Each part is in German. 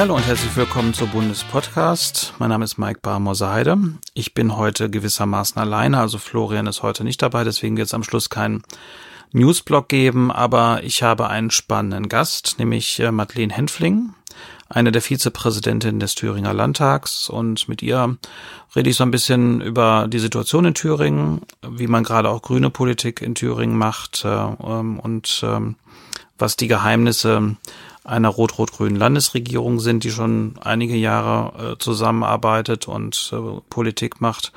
Ja, hallo und herzlich willkommen zur Bundespodcast. Mein Name ist Mike Barmoser-Heide. Ich bin heute gewissermaßen alleine, also Florian ist heute nicht dabei, deswegen wird es am Schluss keinen Newsblog geben, aber ich habe einen spannenden Gast, nämlich äh, Madeleine Henfling, eine der Vizepräsidentinnen des Thüringer Landtags und mit ihr rede ich so ein bisschen über die Situation in Thüringen, wie man gerade auch grüne Politik in Thüringen macht äh, ähm, und ähm, was die Geheimnisse einer rot-rot-grünen Landesregierung sind, die schon einige Jahre äh, zusammenarbeitet und äh, Politik macht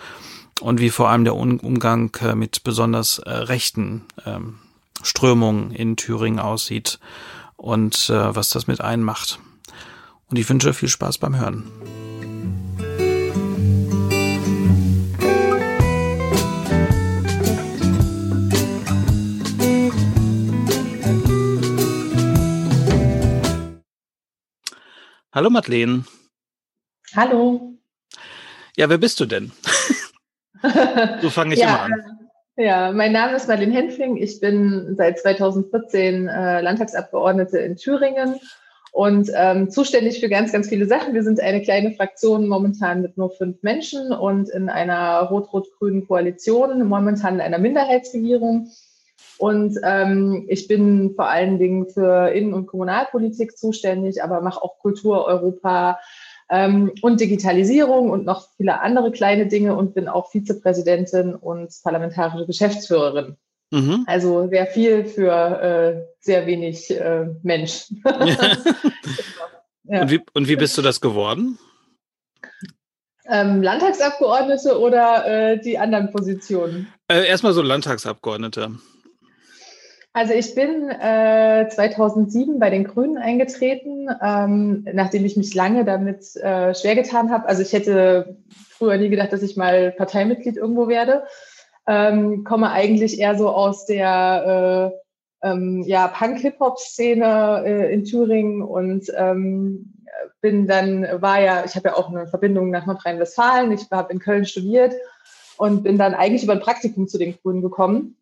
und wie vor allem der Un Umgang äh, mit besonders äh, rechten ähm, Strömungen in Thüringen aussieht und äh, was das mit einen macht. Und ich wünsche viel Spaß beim Hören. Hallo Madeleine. Hallo. Ja, wer bist du denn? so fange ich ja, immer an. Ja, mein Name ist Madeleine Henfling. Ich bin seit 2014 äh, Landtagsabgeordnete in Thüringen und ähm, zuständig für ganz, ganz viele Sachen. Wir sind eine kleine Fraktion momentan mit nur fünf Menschen und in einer rot-rot-grünen Koalition, momentan in einer Minderheitsregierung. Und ähm, ich bin vor allen Dingen für Innen- und Kommunalpolitik zuständig, aber mache auch Kultur, Europa ähm, und Digitalisierung und noch viele andere kleine Dinge und bin auch Vizepräsidentin und parlamentarische Geschäftsführerin. Mhm. Also sehr viel für äh, sehr wenig äh, Mensch. ja. und, wie, und wie bist du das geworden? Ähm, Landtagsabgeordnete oder äh, die anderen Positionen? Äh, erstmal so Landtagsabgeordnete. Also ich bin äh, 2007 bei den Grünen eingetreten, ähm, nachdem ich mich lange damit äh, schwer getan habe. Also ich hätte früher nie gedacht, dass ich mal Parteimitglied irgendwo werde. Ähm, komme eigentlich eher so aus der äh, ähm, ja, Punk-Hip-Hop-Szene äh, in Thüringen und ähm, bin dann, war ja, ich habe ja auch eine Verbindung nach Nordrhein-Westfalen. Ich habe in Köln studiert und bin dann eigentlich über ein Praktikum zu den Grünen gekommen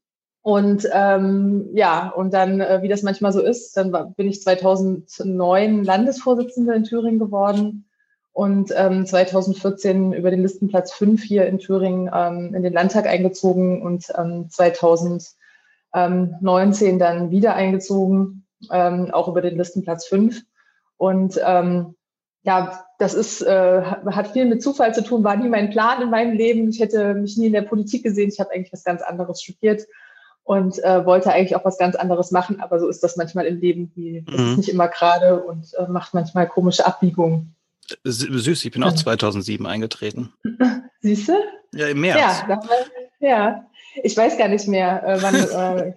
und ähm, ja, und dann, äh, wie das manchmal so ist, dann war, bin ich 2009 Landesvorsitzende in Thüringen geworden und ähm, 2014 über den Listenplatz 5 hier in Thüringen ähm, in den Landtag eingezogen und ähm, 2019 dann wieder eingezogen, ähm, auch über den Listenplatz 5. Und ähm, ja, das ist, äh, hat viel mit Zufall zu tun, war nie mein Plan in meinem Leben. Ich hätte mich nie in der Politik gesehen. Ich habe eigentlich was ganz anderes studiert und äh, wollte eigentlich auch was ganz anderes machen, aber so ist das manchmal im Leben. Die, das mhm. ist nicht immer gerade und äh, macht manchmal komische Abbiegungen. Süß, ich bin auch 2007 eingetreten. Siehst du? Ja, im März. Ja, ja. Ich weiß gar nicht mehr, äh, wann. Äh,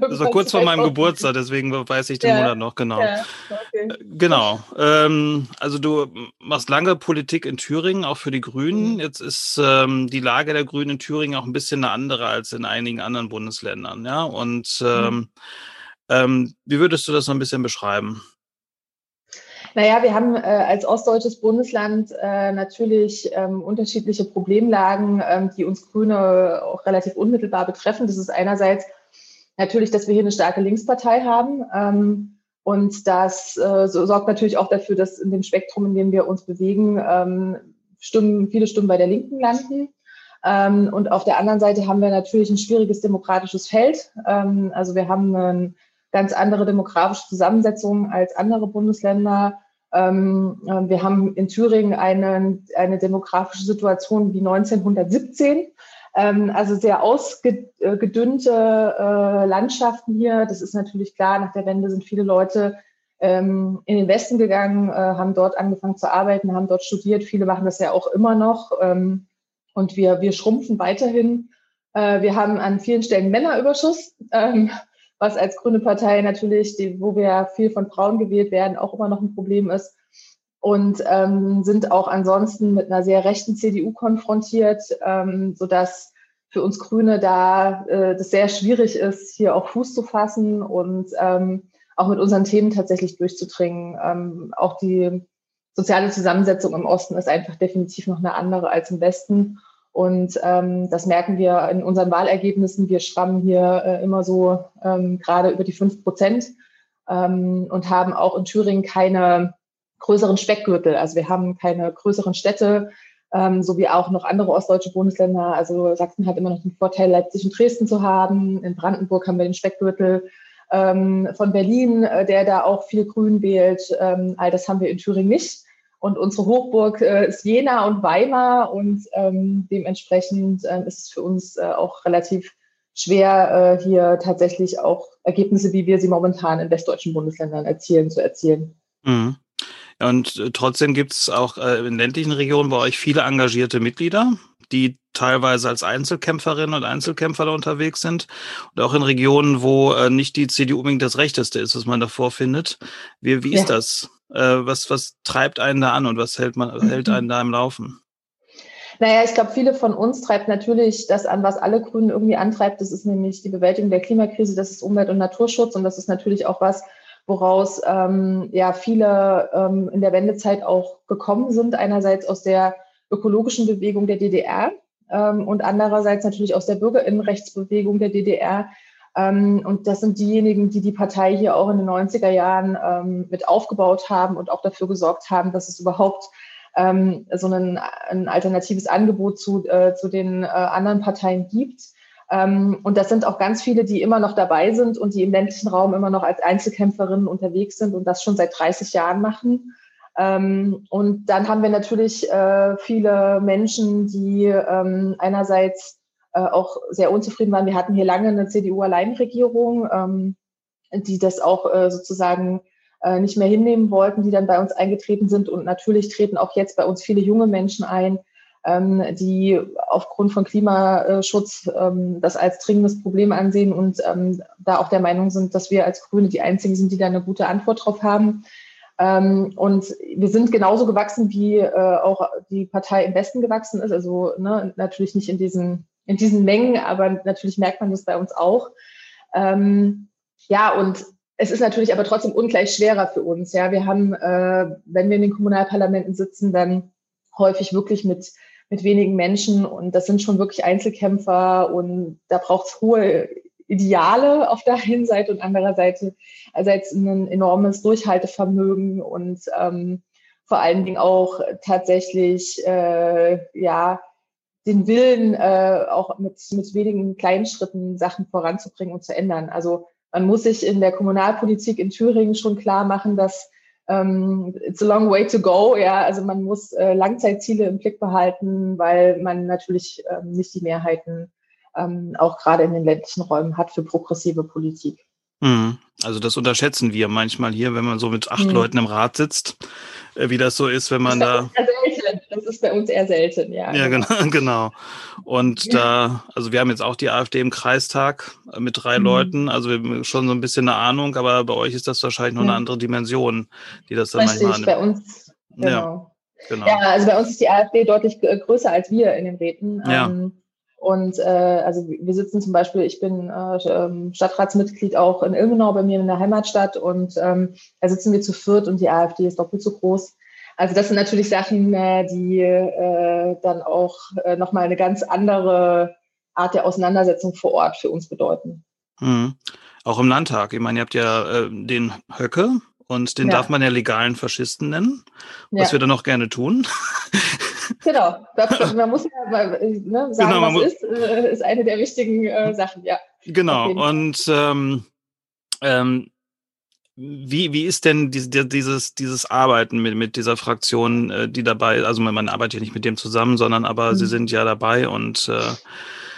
das war kurz vor meinem Geburtstag, deswegen weiß ich den ja, Monat noch genau. Ja, okay. Äh, genau. Ähm, also du machst lange Politik in Thüringen, auch für die Grünen. Mhm. Jetzt ist ähm, die Lage der Grünen in Thüringen auch ein bisschen eine andere als in einigen anderen Bundesländern. Ja, und mhm. ähm, mhm. wie würdest du das noch ein bisschen beschreiben? Naja, wir haben äh, als ostdeutsches Bundesland äh, natürlich ähm, unterschiedliche Problemlagen, ähm, die uns Grüne auch relativ unmittelbar betreffen. Das ist einerseits natürlich, dass wir hier eine starke Linkspartei haben. Ähm, und das äh, so sorgt natürlich auch dafür, dass in dem Spektrum, in dem wir uns bewegen, ähm, Stimmen, viele Stimmen bei der Linken landen. Ähm, und auf der anderen Seite haben wir natürlich ein schwieriges demokratisches Feld. Ähm, also wir haben eine ganz andere demografische Zusammensetzung als andere Bundesländer. Ähm, äh, wir haben in Thüringen eine, eine demografische Situation wie 1917. Ähm, also sehr ausgedünnte äh, Landschaften hier. Das ist natürlich klar. Nach der Wende sind viele Leute ähm, in den Westen gegangen, äh, haben dort angefangen zu arbeiten, haben dort studiert. Viele machen das ja auch immer noch. und wir, wir schrumpfen weiterhin. wir haben an vielen Stellen Männerüberschuss was als Grüne Partei natürlich, die, wo wir viel von Frauen gewählt werden, auch immer noch ein Problem ist. Und ähm, sind auch ansonsten mit einer sehr rechten CDU konfrontiert, ähm, sodass für uns Grüne da äh, das sehr schwierig ist, hier auch Fuß zu fassen und ähm, auch mit unseren Themen tatsächlich durchzudringen. Ähm, auch die soziale Zusammensetzung im Osten ist einfach definitiv noch eine andere als im Westen. Und ähm, das merken wir in unseren Wahlergebnissen. Wir schrammen hier äh, immer so ähm, gerade über die fünf Prozent ähm, und haben auch in Thüringen keine größeren Speckgürtel. Also wir haben keine größeren Städte, ähm, so wie auch noch andere ostdeutsche Bundesländer. Also Sachsen hat immer noch den Vorteil, Leipzig und Dresden zu haben. In Brandenburg haben wir den Speckgürtel ähm, von Berlin, äh, der da auch viel Grün wählt. Ähm, all das haben wir in Thüringen nicht. Und unsere Hochburg äh, ist Jena und Weimar und ähm, dementsprechend äh, ist es für uns äh, auch relativ schwer, äh, hier tatsächlich auch Ergebnisse, wie wir sie momentan in westdeutschen Bundesländern erzielen, zu erzielen. Mhm. Und äh, trotzdem gibt es auch äh, in ländlichen Regionen bei euch viele engagierte Mitglieder, die teilweise als Einzelkämpferinnen und Einzelkämpfer da unterwegs sind. Und auch in Regionen, wo nicht die CDU unbedingt das Rechteste ist, was man davor findet. Wie, wie ist ja. das? Was, was treibt einen da an und was hält, man, hält einen da im Laufen? Naja, ich glaube, viele von uns treibt natürlich das an, was alle Grünen irgendwie antreibt. Das ist nämlich die Bewältigung der Klimakrise, das ist Umwelt- und Naturschutz und das ist natürlich auch was, woraus ähm, ja viele ähm, in der Wendezeit auch gekommen sind. Einerseits aus der ökologischen Bewegung der DDR ähm, und andererseits natürlich aus der Bürgerinnenrechtsbewegung der DDR. Ähm, und das sind diejenigen, die die Partei hier auch in den 90er Jahren ähm, mit aufgebaut haben und auch dafür gesorgt haben, dass es überhaupt ähm, so ein, ein alternatives Angebot zu, äh, zu den äh, anderen Parteien gibt. Und das sind auch ganz viele, die immer noch dabei sind und die im ländlichen Raum immer noch als Einzelkämpferinnen unterwegs sind und das schon seit 30 Jahren machen. Und dann haben wir natürlich äh, viele Menschen, die einerseits äh, auch sehr unzufrieden waren. Wir hatten hier lange eine CDU-Alleinregierung, ähm, die das auch äh, sozusagen äh, nicht mehr hinnehmen wollten, die dann bei uns eingetreten sind. Und natürlich treten auch jetzt bei uns viele junge Menschen ein, ähm, die aufgrund von Klimaschutz ähm, das als dringendes Problem ansehen und ähm, da auch der Meinung sind, dass wir als Grüne die Einzigen sind, die da eine gute Antwort drauf haben. Ähm, und wir sind genauso gewachsen, wie äh, auch die Partei im Westen gewachsen ist. Also ne, natürlich nicht in diesen, in diesen Mengen, aber natürlich merkt man das bei uns auch. Ähm, ja, und es ist natürlich aber trotzdem ungleich schwerer für uns. Ja, wir haben, äh, wenn wir in den Kommunalparlamenten sitzen, dann häufig wirklich mit mit wenigen Menschen und das sind schon wirklich Einzelkämpfer und da braucht es hohe Ideale auf der einen Seite und andererseits also ein enormes Durchhaltevermögen und ähm, vor allen Dingen auch tatsächlich äh, ja den Willen, äh, auch mit, mit wenigen kleinen Schritten Sachen voranzubringen und zu ändern. Also man muss sich in der Kommunalpolitik in Thüringen schon klar machen, dass ähm, it's a long way to go. Ja, also man muss äh, Langzeitziele im Blick behalten, weil man natürlich ähm, nicht die Mehrheiten ähm, auch gerade in den ländlichen Räumen hat für progressive Politik. Mhm. Also das unterschätzen wir manchmal hier, wenn man so mit acht mhm. Leuten im Rat sitzt, äh, wie das so ist, wenn man da. Das ist bei uns eher selten, ja. Ja, genau, genau. Und da, also wir haben jetzt auch die AfD im Kreistag äh, mit drei mhm. Leuten, also wir haben schon so ein bisschen eine Ahnung, aber bei euch ist das wahrscheinlich noch eine andere Dimension, die das dann Richtig, manchmal bei uns, genau. Ja, genau. Ja, also bei uns ist die AfD deutlich größer als wir in den Räten. Ja. Ähm, und äh, also wir sitzen zum Beispiel, ich bin äh, ähm, Stadtratsmitglied auch in Ilmenau bei mir in der Heimatstadt und ähm, da sitzen wir zu viert und die AfD ist doppelt so groß. Also das sind natürlich Sachen, äh, die äh, dann auch äh, nochmal eine ganz andere Art der Auseinandersetzung vor Ort für uns bedeuten. Mhm. Auch im Landtag. Ich meine, ihr habt ja äh, den Höcke und den ja. darf man ja legalen Faschisten nennen, was ja. wir dann auch gerne tun. Genau, man muss ja mal, ne, sagen, genau, was ist, äh, ist eine der wichtigen äh, Sachen, ja. Genau, und ähm, ähm, wie, wie ist denn dieses, dieses Arbeiten mit, mit dieser Fraktion, äh, die dabei, also man, man arbeitet ja nicht mit dem zusammen, sondern aber mhm. sie sind ja dabei und äh,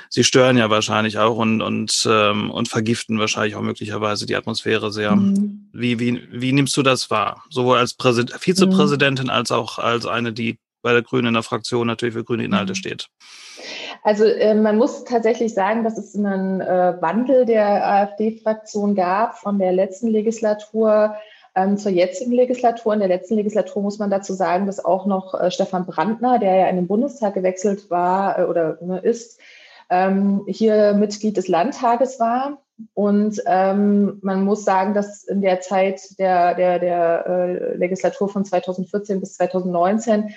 sie stören ja wahrscheinlich auch und, und, ähm, und vergiften wahrscheinlich auch möglicherweise die Atmosphäre sehr. Mhm. Wie, wie, wie nimmst du das wahr? Sowohl als Präsid Vizepräsidentin mhm. als auch als eine, die bei der Grünen in der Fraktion natürlich für grüne Inhalte mhm. steht. Also äh, man muss tatsächlich sagen, dass es einen äh, Wandel der AfD-Fraktion gab von der letzten Legislatur ähm, zur jetzigen Legislatur. In der letzten Legislatur muss man dazu sagen, dass auch noch äh, Stefan Brandner, der ja in den Bundestag gewechselt war äh, oder ne, ist, ähm, hier Mitglied des Landtages war. Und ähm, man muss sagen, dass in der Zeit der, der, der äh, Legislatur von 2014 bis 2019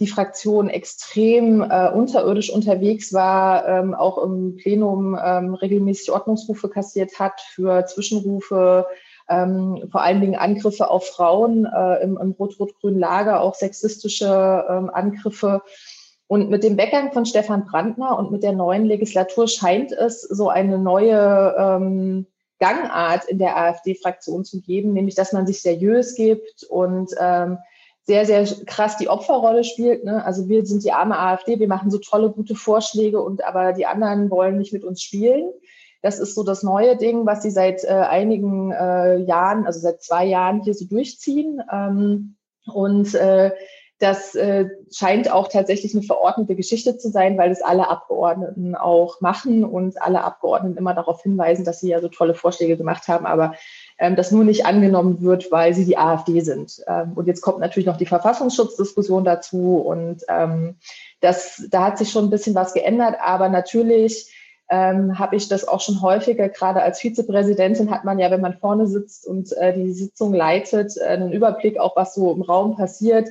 die Fraktion extrem äh, unterirdisch unterwegs war, ähm, auch im Plenum ähm, regelmäßig Ordnungsrufe kassiert hat für Zwischenrufe, ähm, vor allen Dingen Angriffe auf Frauen äh, im, im rot-rot-grünen Lager, auch sexistische ähm, Angriffe. Und mit dem Weggang von Stefan Brandner und mit der neuen Legislatur scheint es so eine neue ähm, Gangart in der AfD-Fraktion zu geben, nämlich dass man sich seriös gibt und ähm, sehr, sehr krass die Opferrolle spielt. Ne? Also wir sind die arme AfD, wir machen so tolle, gute Vorschläge und aber die anderen wollen nicht mit uns spielen. Das ist so das neue Ding, was sie seit äh, einigen äh, Jahren, also seit zwei Jahren hier so durchziehen. Ähm, und äh, das äh, scheint auch tatsächlich eine verordnete Geschichte zu sein, weil es alle Abgeordneten auch machen und alle Abgeordneten immer darauf hinweisen, dass sie ja so tolle Vorschläge gemacht haben, aber ähm, das nur nicht angenommen wird, weil sie die AfD sind. Ähm, und jetzt kommt natürlich noch die Verfassungsschutzdiskussion dazu und ähm, das, da hat sich schon ein bisschen was geändert, aber natürlich ähm, habe ich das auch schon häufiger, gerade als Vizepräsidentin hat man ja, wenn man vorne sitzt und äh, die Sitzung leitet, äh, einen Überblick auch, was so im Raum passiert.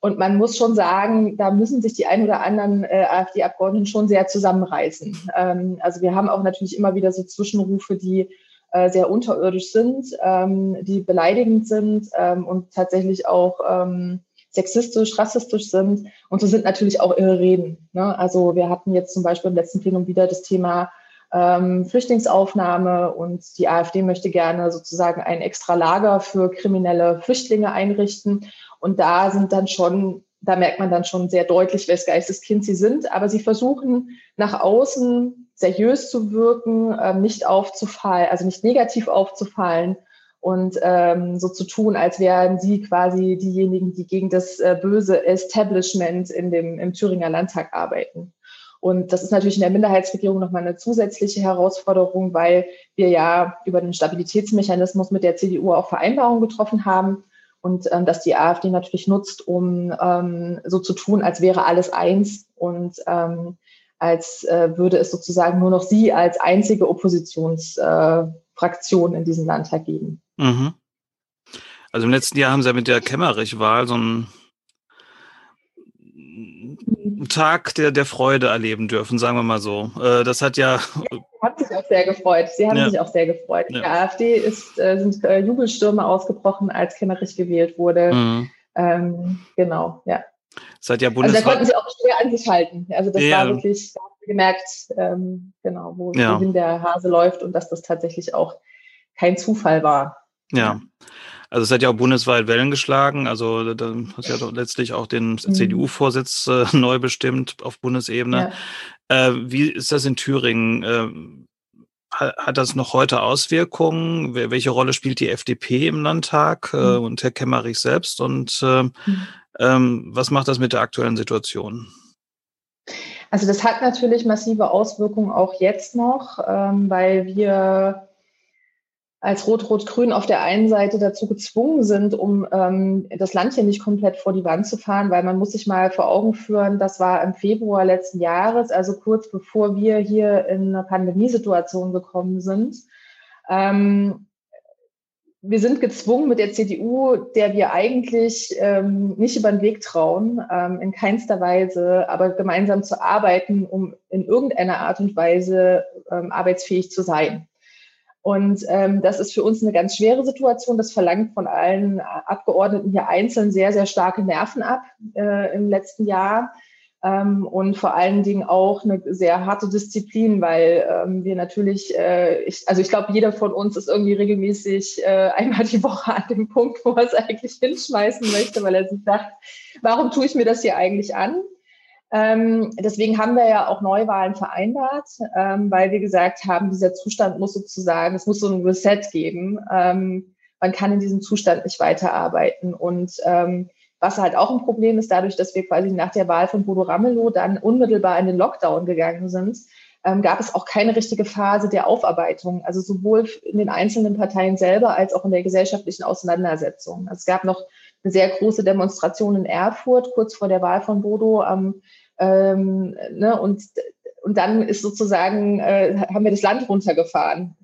Und man muss schon sagen, da müssen sich die ein oder anderen äh, AfD-Abgeordneten schon sehr zusammenreißen. Ähm, also wir haben auch natürlich immer wieder so Zwischenrufe, die äh, sehr unterirdisch sind, ähm, die beleidigend sind ähm, und tatsächlich auch ähm, sexistisch, rassistisch sind. Und so sind natürlich auch ihre Reden. Ne? Also wir hatten jetzt zum Beispiel im letzten Plenum wieder das Thema ähm, Flüchtlingsaufnahme und die AfD möchte gerne sozusagen ein extra Lager für kriminelle Flüchtlinge einrichten. Und da sind dann schon, da merkt man dann schon sehr deutlich, wes Geisteskind sie sind. Aber sie versuchen nach außen seriös zu wirken, ähm, nicht aufzufallen, also nicht negativ aufzufallen und ähm, so zu tun, als wären sie quasi diejenigen, die gegen das äh, böse Establishment in dem, im Thüringer Landtag arbeiten. Und das ist natürlich in der Minderheitsregierung nochmal eine zusätzliche Herausforderung, weil wir ja über den Stabilitätsmechanismus mit der CDU auch Vereinbarungen getroffen haben und ähm, dass die AfD natürlich nutzt, um ähm, so zu tun, als wäre alles eins und ähm, als äh, würde es sozusagen nur noch sie als einzige Oppositionsfraktion äh, in diesem Landtag geben. Mhm. Also im letzten Jahr haben sie ja mit der Kemmerich-Wahl so einen Tag der, der Freude erleben dürfen, sagen wir mal so. Äh, das hat ja. Sie haben sich auch sehr gefreut. Sie haben ja. sich auch sehr gefreut. Ja. Der AfD ist, äh, sind äh, Jubelstürme ausgebrochen, als Kemmerich gewählt wurde. Mhm. Ähm, genau, ja. Seit ja Bundesrat. Also da konnten sie auch schwer an sich halten. Also das ja. war wirklich, da haben wir gemerkt, ähm, genau, wo, wohin der Hase läuft und dass das tatsächlich auch kein Zufall war. Ja. Also es hat ja auch bundesweit Wellen geschlagen. Also da hat ja doch letztlich auch den mhm. CDU-Vorsitz äh, neu bestimmt auf Bundesebene. Ja. Äh, wie ist das in Thüringen? Hat das noch heute Auswirkungen? Welche Rolle spielt die FDP im Landtag äh, mhm. und Herr Kemmerich selbst? Und äh, mhm. ähm, was macht das mit der aktuellen Situation? Also das hat natürlich massive Auswirkungen auch jetzt noch, ähm, weil wir als Rot-Rot-Grün auf der einen Seite dazu gezwungen sind, um ähm, das Land hier nicht komplett vor die Wand zu fahren, weil man muss sich mal vor Augen führen, das war im Februar letzten Jahres, also kurz bevor wir hier in eine Pandemiesituation gekommen sind. Ähm, wir sind gezwungen mit der CDU, der wir eigentlich ähm, nicht über den Weg trauen, ähm, in keinster Weise, aber gemeinsam zu arbeiten, um in irgendeiner Art und Weise ähm, arbeitsfähig zu sein. Und ähm, das ist für uns eine ganz schwere Situation. Das verlangt von allen Abgeordneten hier einzeln sehr, sehr starke Nerven ab äh, im letzten Jahr. Ähm, und vor allen Dingen auch eine sehr harte Disziplin, weil ähm, wir natürlich, äh, ich, also ich glaube, jeder von uns ist irgendwie regelmäßig äh, einmal die Woche an dem Punkt, wo er es eigentlich hinschmeißen möchte, weil er sich sagt, warum tue ich mir das hier eigentlich an? Ähm, deswegen haben wir ja auch Neuwahlen vereinbart, ähm, weil wir gesagt haben, dieser Zustand muss sozusagen, es muss so ein Reset geben. Ähm, man kann in diesem Zustand nicht weiterarbeiten. Und ähm, was halt auch ein Problem ist, dadurch, dass wir quasi nach der Wahl von Bodo Ramelow dann unmittelbar in den Lockdown gegangen sind, ähm, gab es auch keine richtige Phase der Aufarbeitung, also sowohl in den einzelnen Parteien selber als auch in der gesellschaftlichen Auseinandersetzung. Also es gab noch eine sehr große Demonstration in Erfurt kurz vor der Wahl von Bodo am ähm, ne, und, und dann ist sozusagen, äh, haben wir das Land runtergefahren.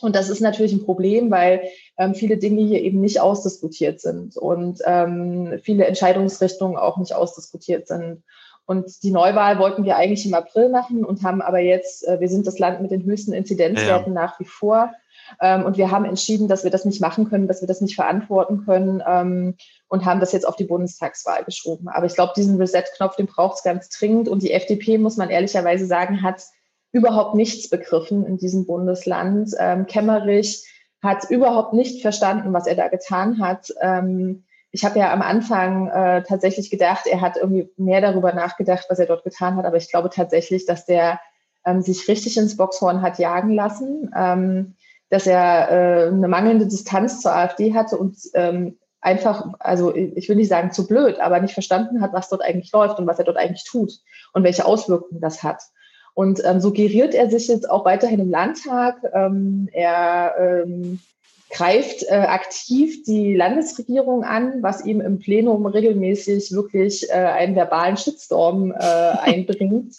Und das ist natürlich ein Problem, weil ähm, viele Dinge hier eben nicht ausdiskutiert sind und ähm, viele Entscheidungsrichtungen auch nicht ausdiskutiert sind. Und die Neuwahl wollten wir eigentlich im April machen und haben aber jetzt, äh, wir sind das Land mit den höchsten Inzidenzwerten ja. nach wie vor. Ähm, und wir haben entschieden, dass wir das nicht machen können, dass wir das nicht verantworten können ähm, und haben das jetzt auf die Bundestagswahl geschoben. Aber ich glaube, diesen Reset-Knopf, den braucht es ganz dringend. Und die FDP, muss man ehrlicherweise sagen, hat überhaupt nichts begriffen in diesem Bundesland. Ähm, Kemmerich hat überhaupt nicht verstanden, was er da getan hat. Ähm, ich habe ja am Anfang äh, tatsächlich gedacht, er hat irgendwie mehr darüber nachgedacht, was er dort getan hat. Aber ich glaube tatsächlich, dass der ähm, sich richtig ins Boxhorn hat jagen lassen, ähm, dass er äh, eine mangelnde Distanz zur AfD hatte und ähm, einfach, also ich will nicht sagen zu blöd, aber nicht verstanden hat, was dort eigentlich läuft und was er dort eigentlich tut und welche Auswirkungen das hat. Und ähm, so geriert er sich jetzt auch weiterhin im Landtag. Ähm, er ähm, greift äh, aktiv die Landesregierung an, was ihm im Plenum regelmäßig wirklich äh, einen verbalen Shitstorm äh, einbringt.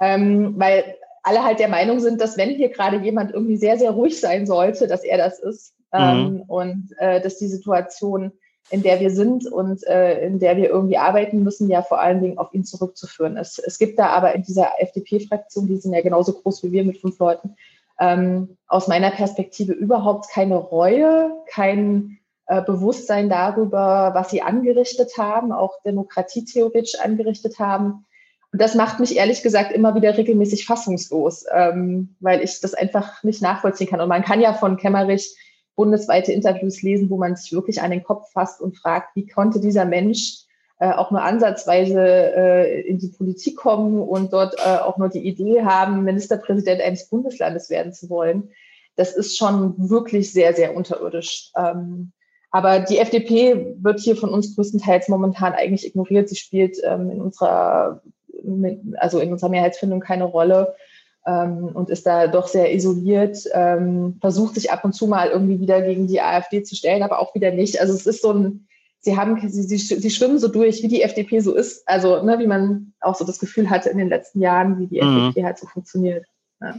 ähm, weil alle halt der Meinung sind, dass wenn hier gerade jemand irgendwie sehr, sehr ruhig sein sollte, dass er das ist. Ähm, mhm. Und äh, dass die Situation in der wir sind und äh, in der wir irgendwie arbeiten müssen, ja vor allen Dingen auf ihn zurückzuführen ist. Es gibt da aber in dieser FDP-Fraktion, die sind ja genauso groß wie wir mit fünf Leuten, ähm, aus meiner Perspektive überhaupt keine Reue, kein äh, Bewusstsein darüber, was sie angerichtet haben, auch demokratietheoretisch angerichtet haben. Das macht mich ehrlich gesagt immer wieder regelmäßig fassungslos, ähm, weil ich das einfach nicht nachvollziehen kann. Und man kann ja von Kemmerich bundesweite Interviews lesen, wo man sich wirklich an den Kopf fasst und fragt, wie konnte dieser Mensch äh, auch nur ansatzweise äh, in die Politik kommen und dort äh, auch nur die Idee haben, Ministerpräsident eines Bundeslandes werden zu wollen. Das ist schon wirklich sehr, sehr unterirdisch. Ähm, aber die FDP wird hier von uns größtenteils momentan eigentlich ignoriert. Sie spielt ähm, in unserer, also in unserer Mehrheitsfindung keine Rolle ähm, und ist da doch sehr isoliert, ähm, versucht sich ab und zu mal irgendwie wieder gegen die AfD zu stellen, aber auch wieder nicht. Also es ist so ein, sie haben, sie, sie, sie schwimmen so durch, wie die FDP so ist, also ne, wie man auch so das Gefühl hatte in den letzten Jahren, wie die mhm. FDP halt so funktioniert. Ja.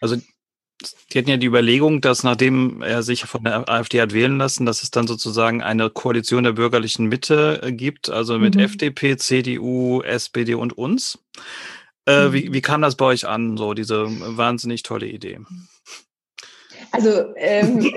Also die hatten ja die Überlegung, dass nachdem er sich von der AfD hat wählen lassen, dass es dann sozusagen eine Koalition der bürgerlichen Mitte äh, gibt, also mit mhm. FDP, CDU, SPD und uns. Äh, wie, mhm. wie kam das bei euch an, so diese wahnsinnig tolle Idee? Also, ähm,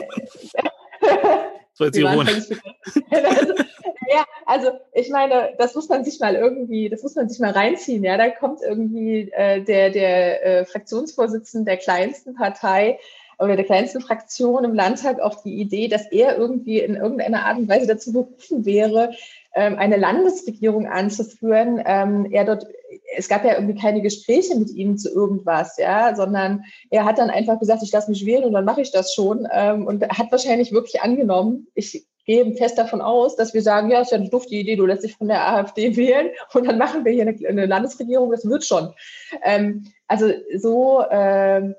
so jetzt ironisch. ja, also ich meine, das muss man sich mal irgendwie, das muss man sich mal reinziehen. Ja, da kommt irgendwie äh, der, der äh, Fraktionsvorsitzende der kleinsten Partei oder der kleinsten Fraktion im Landtag auf die Idee, dass er irgendwie in irgendeiner Art und Weise dazu berufen wäre, eine Landesregierung anzuführen. Ähm, er dort, es gab ja irgendwie keine Gespräche mit ihm zu irgendwas, ja, sondern er hat dann einfach gesagt, ich lasse mich wählen und dann mache ich das schon ähm, und hat wahrscheinlich wirklich angenommen. Ich gehe fest davon aus, dass wir sagen, ja, ist ja eine dufte Idee, du lässt dich von der AfD wählen und dann machen wir hier eine, Landesregierung, das wird schon. Ähm, also so ähm,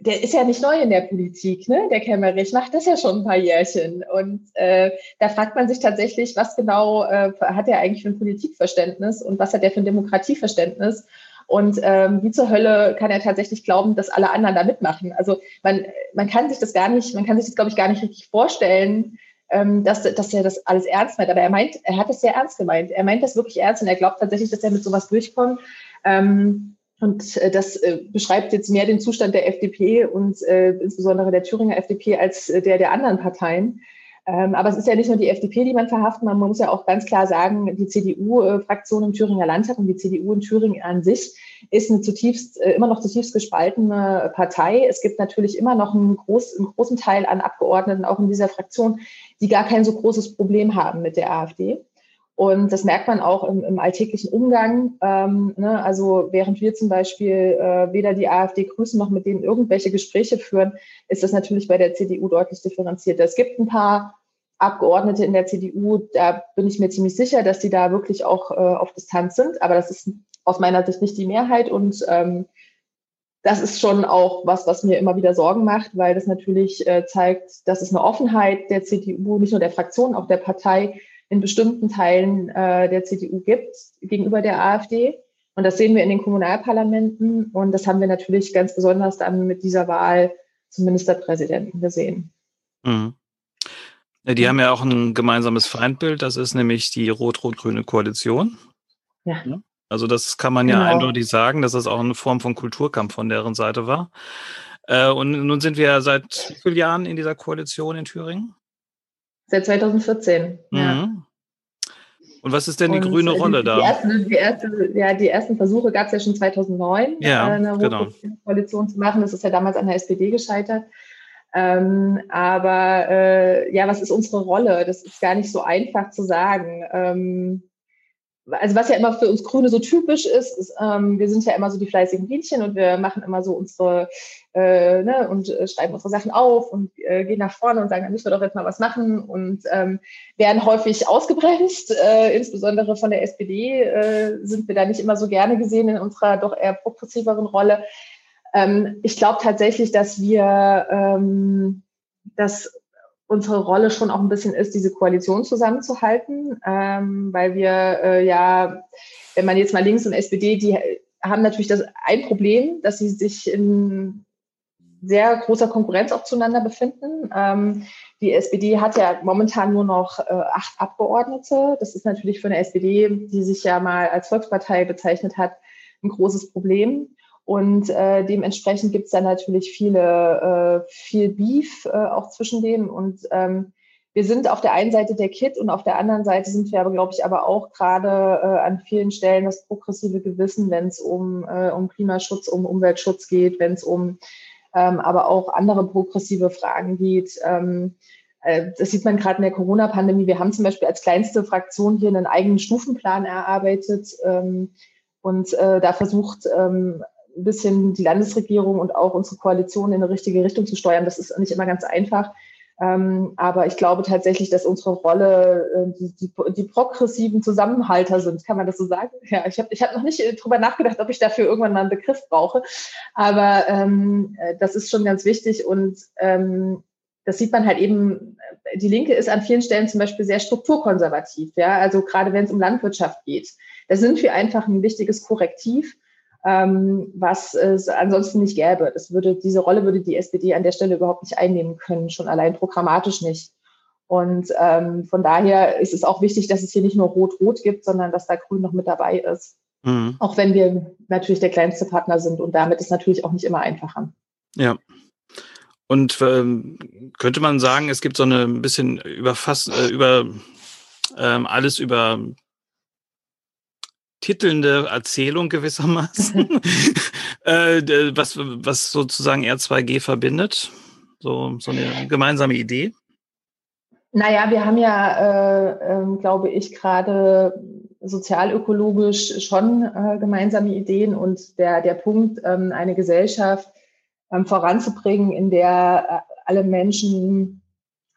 der ist ja nicht neu in der Politik, ne? Der Kemmerich macht das ja schon ein paar Jährchen. Und äh, da fragt man sich tatsächlich, was genau äh, hat er eigentlich für ein Politikverständnis und was hat er für ein Demokratieverständnis? Und ähm, wie zur Hölle kann er tatsächlich glauben, dass alle anderen da mitmachen? Also man, man kann sich das gar nicht, man kann sich das, glaube ich, gar nicht richtig vorstellen, ähm, dass, dass er das alles ernst meint. Aber er meint, er hat es sehr ernst gemeint. Er meint das wirklich ernst und er glaubt tatsächlich, dass er mit sowas durchkommt. Ähm, und äh, das äh, beschreibt jetzt mehr den Zustand der FDP und äh, insbesondere der Thüringer FDP als äh, der der anderen Parteien. Ähm, aber es ist ja nicht nur die FDP, die man verhaftet, man muss ja auch ganz klar sagen, die CDU-Fraktion im Thüringer Landtag und die CDU in Thüringen an sich ist eine zutiefst, äh, immer noch zutiefst gespaltene Partei. Es gibt natürlich immer noch einen, groß, einen großen Teil an Abgeordneten, auch in dieser Fraktion, die gar kein so großes Problem haben mit der AfD. Und das merkt man auch im, im alltäglichen Umgang. Ähm, ne? Also während wir zum Beispiel äh, weder die AfD grüßen noch mit denen irgendwelche Gespräche führen, ist das natürlich bei der CDU deutlich differenzierter. Es gibt ein paar Abgeordnete in der CDU, da bin ich mir ziemlich sicher, dass die da wirklich auch äh, auf Distanz sind. Aber das ist aus meiner Sicht nicht die Mehrheit. Und ähm, das ist schon auch was, was mir immer wieder Sorgen macht, weil das natürlich äh, zeigt, dass es eine Offenheit der CDU, nicht nur der Fraktion, auch der Partei in bestimmten Teilen äh, der CDU gibt gegenüber der AfD. Und das sehen wir in den Kommunalparlamenten. Und das haben wir natürlich ganz besonders dann mit dieser Wahl zum Ministerpräsidenten gesehen. Mhm. Die haben ja auch ein gemeinsames Feindbild. Das ist nämlich die rot-rot-grüne Koalition. Ja. Also das kann man ja genau. eindeutig sagen, dass das auch eine Form von Kulturkampf von deren Seite war. Äh, und nun sind wir seit wie vielen Jahren in dieser Koalition in Thüringen? Seit 2014, mhm. ja. Und was ist denn die und grüne äh, Rolle die, da? Die, erste, die, erste, ja, die ersten Versuche gab es ja schon 2009, ja, äh, eine genau. Koalition zu machen. Das ist ja damals an der SPD gescheitert. Ähm, aber äh, ja, was ist unsere Rolle? Das ist gar nicht so einfach zu sagen. Ähm, also was ja immer für uns Grüne so typisch ist, ist ähm, wir sind ja immer so die fleißigen Bienchen und wir machen immer so unsere äh, ne, und äh, schreiben unsere Sachen auf und äh, gehen nach vorne und sagen, dann müssen wir doch jetzt mal was machen und ähm, werden häufig ausgebremst. Äh, insbesondere von der SPD äh, sind wir da nicht immer so gerne gesehen in unserer doch eher progressiveren Rolle. Ähm, ich glaube tatsächlich, dass wir ähm, das unsere Rolle schon auch ein bisschen ist, diese Koalition zusammenzuhalten, ähm, weil wir ja, wenn man jetzt mal links und SPD, die haben natürlich das ein Problem, dass sie sich in sehr großer Konkurrenz auch zueinander befinden. Ähm, die SPD hat ja momentan nur noch äh, acht Abgeordnete. Das ist natürlich für eine SPD, die sich ja mal als Volkspartei bezeichnet hat, ein großes Problem. Und äh, dementsprechend gibt es da natürlich viele, äh, viel Beef äh, auch zwischen denen. Und ähm, wir sind auf der einen Seite der Kit und auf der anderen Seite sind wir aber, glaube ich, aber auch gerade äh, an vielen Stellen das progressive Gewissen, wenn es um, äh, um Klimaschutz, um Umweltschutz geht, wenn es um ähm, aber auch andere progressive Fragen geht. Ähm, äh, das sieht man gerade in der Corona-Pandemie. Wir haben zum Beispiel als kleinste Fraktion hier einen eigenen Stufenplan erarbeitet ähm, und äh, da versucht, ähm, ein bisschen die Landesregierung und auch unsere Koalition in eine richtige Richtung zu steuern. Das ist nicht immer ganz einfach. Ähm, aber ich glaube tatsächlich, dass unsere Rolle äh, die, die, die, progressiven Zusammenhalter sind. Kann man das so sagen? Ja, ich habe ich hab noch nicht äh, drüber nachgedacht, ob ich dafür irgendwann mal einen Begriff brauche. Aber ähm, äh, das ist schon ganz wichtig und ähm, das sieht man halt eben, äh, die Linke ist an vielen Stellen zum Beispiel sehr strukturkonservativ. Ja, also gerade wenn es um Landwirtschaft geht. Da sind wir einfach ein wichtiges Korrektiv ähm, was es ansonsten nicht gäbe. Das würde, diese Rolle würde die SPD an der Stelle überhaupt nicht einnehmen können, schon allein programmatisch nicht. Und ähm, von daher ist es auch wichtig, dass es hier nicht nur Rot-Rot gibt, sondern dass da Grün noch mit dabei ist. Mhm. Auch wenn wir natürlich der kleinste Partner sind und damit ist natürlich auch nicht immer einfacher. Ja. Und ähm, könnte man sagen, es gibt so eine ein bisschen über fast äh, über ähm, alles über titelnde Erzählung gewissermaßen, äh, was, was sozusagen R2G verbindet. So, so eine gemeinsame Idee. Naja, wir haben ja, äh, äh, glaube ich, gerade sozialökologisch schon äh, gemeinsame Ideen und der, der Punkt, ähm, eine Gesellschaft ähm, voranzubringen, in der äh, alle Menschen,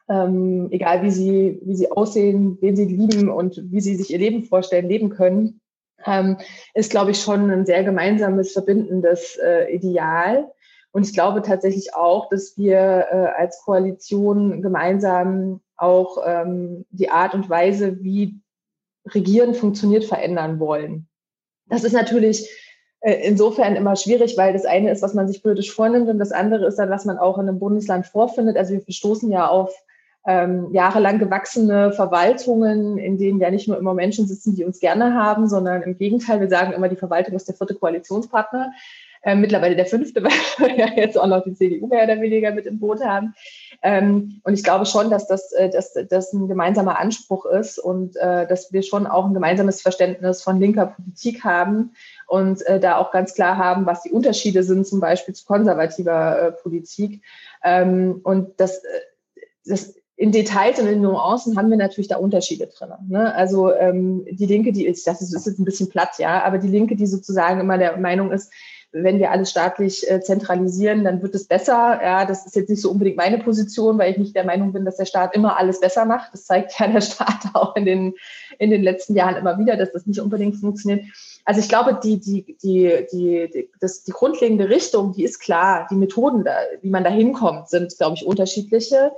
ähm, egal wie sie, wie sie aussehen, wen sie lieben und wie sie sich ihr Leben vorstellen, leben können, ähm, ist, glaube ich, schon ein sehr gemeinsames, verbindendes äh, Ideal. Und ich glaube tatsächlich auch, dass wir äh, als Koalition gemeinsam auch ähm, die Art und Weise, wie Regieren funktioniert, verändern wollen. Das ist natürlich äh, insofern immer schwierig, weil das eine ist, was man sich politisch vornimmt und das andere ist dann, was man auch in einem Bundesland vorfindet. Also wir stoßen ja auf ähm, jahrelang gewachsene Verwaltungen, in denen ja nicht nur immer Menschen sitzen, die uns gerne haben, sondern im Gegenteil, wir sagen immer, die Verwaltung ist der vierte Koalitionspartner. Äh, mittlerweile der fünfte, weil wir ja jetzt auch noch die CDU mehr oder weniger mit im Boot haben. Ähm, und ich glaube schon, dass das, äh, dass, das ein gemeinsamer Anspruch ist und äh, dass wir schon auch ein gemeinsames Verständnis von linker Politik haben und äh, da auch ganz klar haben, was die Unterschiede sind, zum Beispiel zu konservativer äh, Politik. Ähm, und das, äh, das in Details und in Nuancen haben wir natürlich da Unterschiede drin. Ne? Also ähm, die Linke, die ist, das ist jetzt ein bisschen platt, ja, aber die Linke, die sozusagen immer der Meinung ist, wenn wir alles staatlich äh, zentralisieren, dann wird es besser. Ja, das ist jetzt nicht so unbedingt meine Position, weil ich nicht der Meinung bin, dass der Staat immer alles besser macht. Das zeigt ja der Staat auch in den, in den letzten Jahren immer wieder, dass das nicht unbedingt funktioniert. Also ich glaube, die, die, die, die, die, das, die grundlegende Richtung, die ist klar. Die Methoden, da, wie man da hinkommt, sind, glaube ich, unterschiedliche.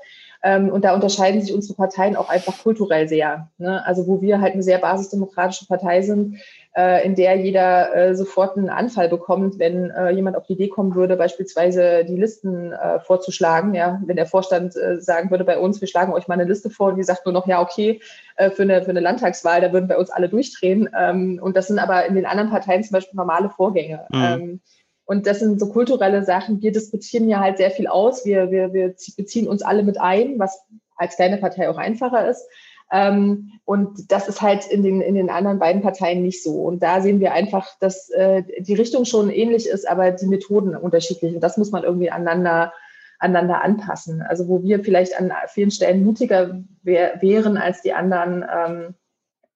Ähm, und da unterscheiden sich unsere Parteien auch einfach kulturell sehr. Ne? Also wo wir halt eine sehr basisdemokratische Partei sind, äh, in der jeder äh, sofort einen Anfall bekommt, wenn äh, jemand auf die Idee kommen würde, beispielsweise die Listen äh, vorzuschlagen. Ja, wenn der Vorstand äh, sagen würde bei uns, wir schlagen euch mal eine Liste vor und die sagt nur noch, ja, okay, äh, für, eine, für eine Landtagswahl, da würden bei uns alle durchdrehen. Ähm, und das sind aber in den anderen Parteien zum Beispiel normale Vorgänge. Mhm. Ähm, Und das sind so kulturelle Sachen. Wir diskutieren ja halt sehr viel aus. Wir, wir, wir beziehen uns alle mit ein, was als kleine Partei auch einfacher ist. Ähm, und das ist halt in den, in den anderen beiden Parteien nicht so. Und da sehen wir einfach, dass äh, die Richtung schon ähnlich ist, aber die Methoden unterschiedlich. Und das muss man irgendwie aneinander, aneinander anpassen. Also wo wir vielleicht an vielen Stellen mutiger wär, wären als die anderen, ähm,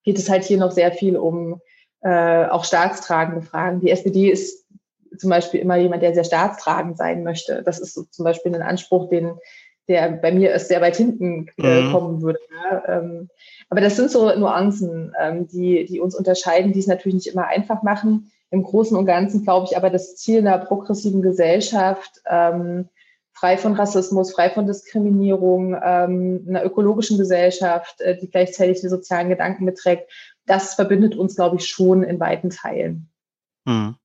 geht es halt hier noch sehr viel um äh, auch staatstragende Fragen. Die SPD ist zum Beispiel immer jemand, der sehr staatstragend sein möchte. Das ist so zum Beispiel ein Anspruch, den der bei mir ist sehr weit hinten äh, mhm. kommen würde. Ja? Ähm, aber das sind so Nuancen, ähm, die, die uns unterscheiden, die es natürlich nicht immer einfach machen. Im Großen und Ganzen glaube ich aber, das Ziel einer progressiven Gesellschaft, ähm, frei von Rassismus, frei von Diskriminierung, ähm, einer ökologischen Gesellschaft, äh, die gleichzeitig die sozialen Gedanken beträgt, das verbindet uns, glaube ich, schon in weiten Teilen. Mhm.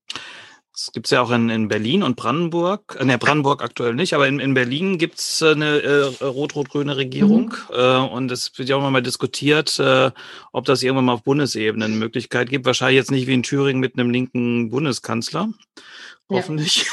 Das gibt's ja auch in, in Berlin und Brandenburg. Äh, ne, Brandenburg aktuell nicht, aber in, in Berlin gibt's äh, eine äh, rot-rot-grüne Regierung. Mhm. Äh, und es wird ja auch mal diskutiert, äh, ob das irgendwann mal auf Bundesebene eine Möglichkeit gibt. Wahrscheinlich jetzt nicht wie in Thüringen mit einem linken Bundeskanzler. Hoffentlich.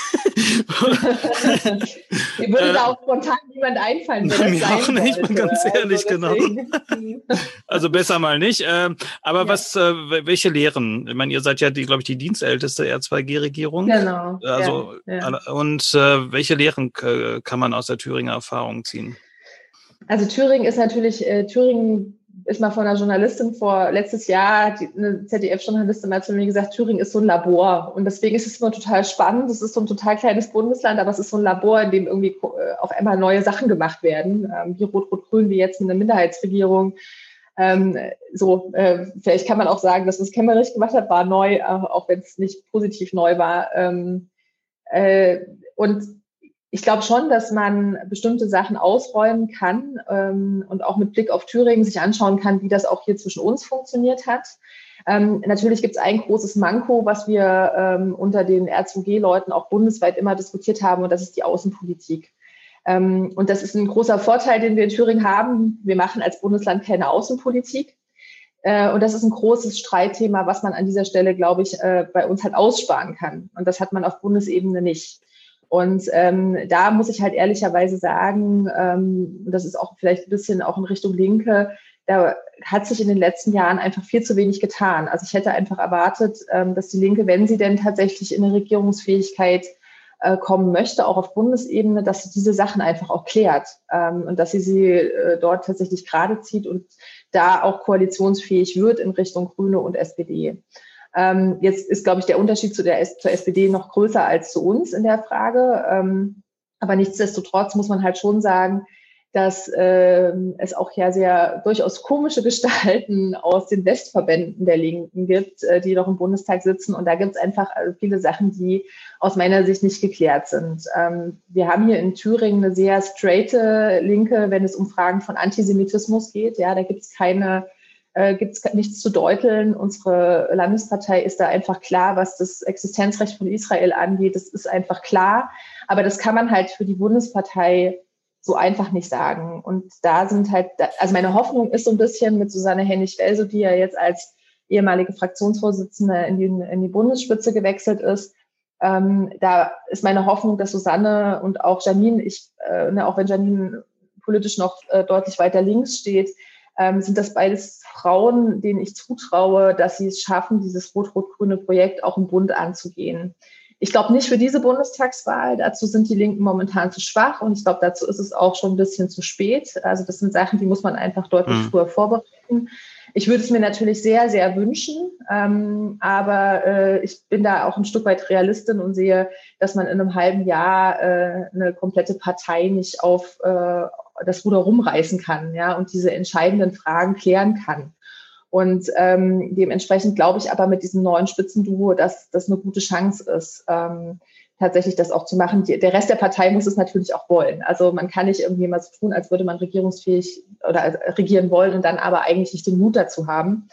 Mir würde da auch spontan niemand einfallen. Wer mir auch nicht, sollte. ganz also ehrlich, also genau. also besser mal nicht. Ähm, aber ja. was, äh, welche Lehren? Ich meine, ihr seid ja, die, glaube ich, die dienstälteste R2G-Regierung. Genau. Also, ja, ja. Und äh, welche Lehren kann man aus der Thüringer Erfahrung ziehen? Also Thüringen ist natürlich, äh, Thüringen ist mal von einer Journalistin vor letztes Jahr, die, eine ZDF-Journalistin mal zu mir gesagt, Thüringen ist so ein Labor. Und deswegen ist es immer total spannend. Es ist so ein total kleines Bundesland, aber es ist so ein Labor, in dem irgendwie äh, auf einmal neue Sachen gemacht werden, ähm, wie Rot-Rot-Grün, wie jetzt mit einer Minderheitsregierung. Ähm, so, äh, vielleicht kann man auch sagen, dass was Kemmerich gemacht hat, war neu, äh, auch wenn es nicht positiv neu war. Ähm, äh, und ich glaube schon, dass man bestimmte Sachen ausräumen kann ähm, und auch mit Blick auf Thüringen sich anschauen kann, wie das auch hier zwischen uns funktioniert hat. Ähm, natürlich gibt es ein großes Manko, was wir ähm, unter den R2G-Leuten auch bundesweit immer diskutiert haben, und das ist die Außenpolitik. Ähm, und das ist ein großer Vorteil, den wir in Thüringen haben. Wir machen als Bundesland keine Außenpolitik. Äh, und das ist ein großes Streitthema, was man an dieser Stelle, glaube ich, äh, bei uns halt aussparen kann. Und das hat man auf Bundesebene nicht. Und ähm, da muss ich halt ehrlicherweise sagen, ähm, das ist auch vielleicht ein bisschen auch in Richtung Linke, da hat sich in den letzten Jahren einfach viel zu wenig getan. Also ich hätte einfach erwartet, ähm, dass die Linke, wenn sie denn tatsächlich in eine Regierungsfähigkeit äh, kommen möchte, auch auf Bundesebene, dass sie diese Sachen einfach auch klärt ähm, und dass sie sie äh, dort tatsächlich gerade zieht und da auch koalitionsfähig wird in Richtung Grüne und SPD. Ähm, jetzt ist, glaube ich, der Unterschied zu der, zur SPD noch größer als zu uns in der Frage. Ähm, aber nichtsdestotrotz muss man halt schon sagen, dass äh, es auch ja sehr durchaus komische Gestalten aus den Westverbänden der Linken gibt, äh, die noch im Bundestag sitzen. Und da gibt es einfach äh, viele Sachen, die aus meiner Sicht nicht geklärt sind. Ähm, wir haben hier in Thüringen eine sehr straighte Linke, wenn es um Fragen von Antisemitismus geht. Ja, da gibt es keine äh, gibt es nichts zu deuteln. Unsere Landespartei ist da einfach klar, was das Existenzrecht von Israel angeht. Das ist einfach klar. Aber das kann man halt für die Bundespartei so einfach nicht sagen. Und da sind halt, also meine Hoffnung ist so ein bisschen mit Susanne Hennig-Welso, die ja jetzt als ehemalige Fraktionsvorsitzende in die, in die Bundesspitze gewechselt ist. Ähm, da ist meine Hoffnung, dass Susanne und auch Janine, ich, äh, ne, auch wenn Janine politisch noch äh, deutlich weiter links steht, ähm, sind das beides Frauen, denen ich zutraue, dass sie es schaffen, dieses rot-rot-grüne Projekt auch im Bund anzugehen. Ich glaube nicht für diese Bundestagswahl. Dazu sind die Linken momentan zu schwach und ich glaube, dazu ist es auch schon ein bisschen zu spät. Also das sind Sachen, die muss man einfach deutlich mhm. früher vorbereiten. Ich würde es mir natürlich sehr, sehr wünschen, ähm, aber äh, ich bin da auch ein Stück weit Realistin und sehe, dass man in einem halben Jahr äh, eine komplette Partei nicht auf, äh, das Ruder rumreißen kann, ja, und diese entscheidenden Fragen klären kann. Und ähm, dementsprechend glaube ich aber mit diesem neuen Spitzenduo, dass das eine gute Chance ist, ähm, tatsächlich das auch zu machen. Die, der Rest der Partei muss es natürlich auch wollen. Also man kann nicht irgendwie mal so tun, als würde man regierungsfähig oder regieren wollen und dann aber eigentlich nicht den Mut dazu haben.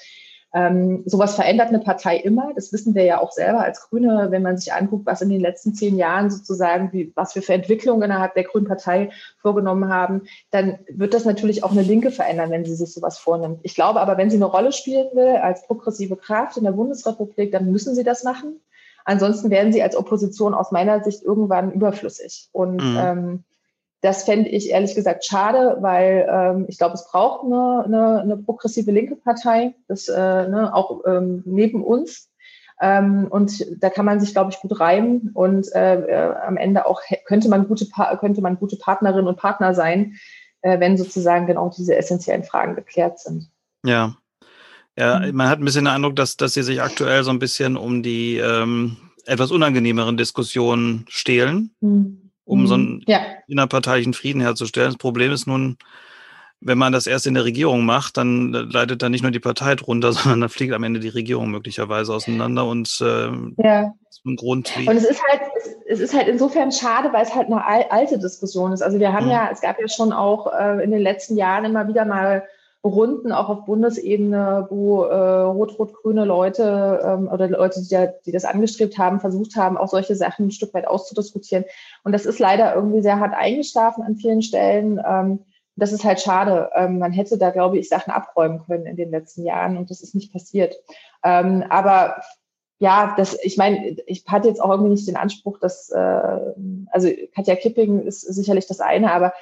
Ähm, sowas verändert eine Partei immer. Das wissen wir ja auch selber als Grüne, wenn man sich anguckt, was in den letzten zehn Jahren sozusagen, wie, was wir für Entwicklungen innerhalb der Grünen Partei vorgenommen haben, dann wird das natürlich auch eine Linke verändern, wenn sie sich sowas vornimmt. Ich glaube aber, wenn sie eine Rolle spielen will als progressive Kraft in der Bundesrepublik, dann müssen sie das machen. Ansonsten werden sie als Opposition aus meiner Sicht irgendwann überflüssig. Und mhm. ähm, das fände ich ehrlich gesagt schade, weil ähm, ich glaube, es braucht eine, eine, eine progressive linke Partei, das äh, ne, auch ähm, neben uns. Ähm, und da kann man sich, glaube ich, gut reimen und äh, äh, am Ende auch könnte man gute könnte man gute Partnerin und Partner sein, äh, wenn sozusagen genau diese essentiellen Fragen geklärt sind. Ja. Ja, mhm. man hat ein bisschen den Eindruck, dass, dass sie sich aktuell so ein bisschen um die ähm, etwas unangenehmeren Diskussionen stehlen, mhm. Um so einen mhm. ja. innerparteilichen Frieden herzustellen. Das Problem ist nun, wenn man das erst in der Regierung macht, dann leitet da nicht nur die Partei drunter, sondern dann fliegt am Ende die Regierung möglicherweise auseinander und äh, ja. ein Grund. Und es ist halt, es ist halt insofern schade, weil es halt eine alte Diskussion ist. Also wir haben mhm. ja, es gab ja schon auch äh, in den letzten Jahren immer wieder mal Runden auch auf Bundesebene, wo äh, rot-rot-grüne Leute ähm, oder Leute, die, da, die das angestrebt haben, versucht haben, auch solche Sachen ein Stück weit auszudiskutieren. Und das ist leider irgendwie sehr hart eingeschlafen an vielen Stellen. Ähm, das ist halt schade. Ähm, man hätte da, glaube ich, Sachen abräumen können in den letzten Jahren und das ist nicht passiert. Ähm, aber ja, das, ich meine, ich hatte jetzt auch irgendwie nicht den Anspruch, dass, äh, also Katja Kipping ist sicherlich das eine, aber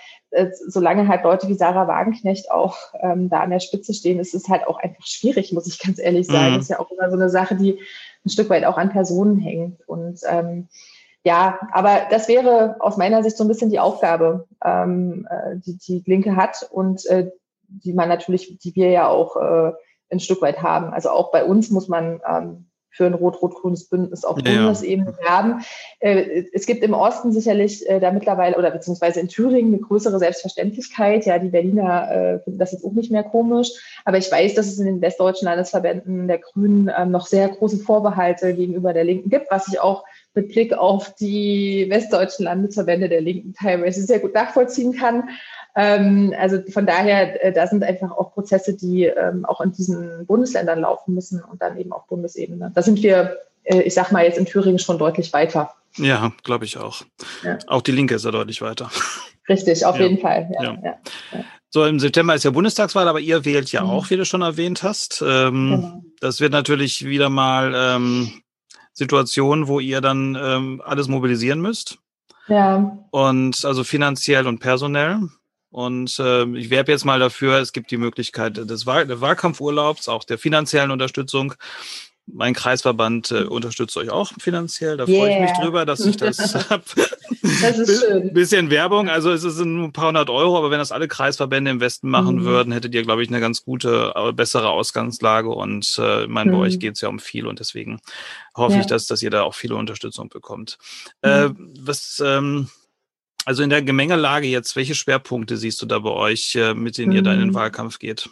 solange halt Leute wie Sarah Wagenknecht auch ähm, da an der Spitze stehen, ist es halt auch einfach schwierig, muss ich ganz ehrlich sagen. Mhm. Das ist ja auch immer so eine Sache, die ein Stück weit auch an Personen hängt. Und ähm, ja, aber das wäre aus meiner Sicht so ein bisschen die Aufgabe, ähm, äh, die die Linke hat und äh, die man natürlich, die wir ja auch äh, ein Stück weit haben. Also auch bei uns muss man ähm, für ein rot-rot-grünes Bündnis auf ja, Bundesebene haben. Äh, es gibt im Osten sicherlich äh, da mittlerweile oder beziehungsweise in Thüringen eine größere Selbstverständlichkeit. Ja, die Berliner äh, finden das jetzt auch nicht mehr komisch. Aber ich weiß, dass es in den westdeutschen Landesverbänden der Grünen ähm, noch sehr große Vorbehalte gegenüber der Linken gibt, was ich auch mit Blick auf die westdeutschen Landesverbände der Linken teilweise sehr gut nachvollziehen kann. Ähm, also von daher, äh, da sind einfach auch Prozesse, die ähm, auch in diesen Bundesländern laufen müssen und dann eben auf Bundesebene. Da sind wir, äh, ich sag mal jetzt in Thüringen schon deutlich weiter. Ja, glaube ich auch. Ja. Auch die Linke ist ja deutlich weiter. Richtig, auf ja. jeden Fall. Ja. So, im September ist ja Bundestagswahl, aber ihr wählt ja mhm. auch, wie du schon erwähnt hast. Ähm, genau. Das wird natürlich wieder mal ähm, Situationen, wo ihr dann ähm, alles mobilisieren müsst. Ja. Und also finanziell und personell. Und äh, ich werbe jetzt mal dafür, es gibt die Möglichkeit des Wahl Wahlkampfurlaubs, auch der finanziellen Unterstützung. Mein Kreisverband äh, unterstützt euch auch finanziell. Da yeah. freue ich mich drüber, dass ich das habe. Das ist schön. Bisschen Werbung. Also es sind ein paar hundert Euro, aber wenn das alle Kreisverbände im Westen machen mhm. würden, hättet ihr, glaube ich, eine ganz gute, bessere Ausgangslage. Und äh, ich meine, mhm. bei euch geht es ja um viel und deswegen hoffe ja. ich, dass, dass ihr da auch viele Unterstützung bekommt. Mhm. Äh, was ähm, also in der Gemengelage jetzt, welche Schwerpunkte siehst du da bei euch, äh, mit denen ihr da in den mhm. Wahlkampf geht?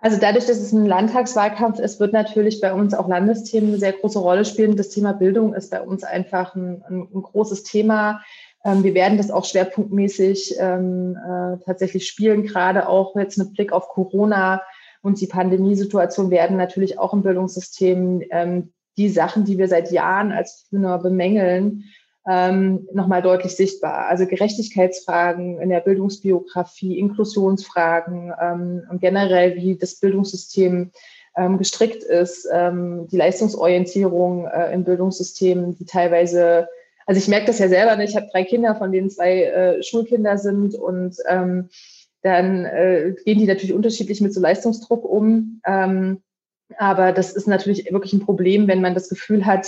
Also dadurch, dass es ein Landtagswahlkampf ist, wird natürlich bei uns auch Landesthemen eine sehr große Rolle spielen. Das Thema Bildung ist bei uns einfach ein, ein, ein großes Thema. Ähm, wir werden das auch schwerpunktmäßig ähm, äh, tatsächlich spielen, gerade auch jetzt mit Blick auf Corona und die Pandemiesituation werden natürlich auch im Bildungssystem ähm, die Sachen, die wir seit Jahren als Grüner bemängeln, ähm, nochmal deutlich sichtbar. Also Gerechtigkeitsfragen in der Bildungsbiografie, Inklusionsfragen ähm, und generell, wie das Bildungssystem ähm, gestrickt ist, ähm, die Leistungsorientierung äh, im Bildungssystem, die teilweise, also ich merke das ja selber nicht, ich habe drei Kinder, von denen zwei äh, Schulkinder sind und ähm, dann äh, gehen die natürlich unterschiedlich mit so Leistungsdruck um. Ähm, aber das ist natürlich wirklich ein Problem, wenn man das Gefühl hat,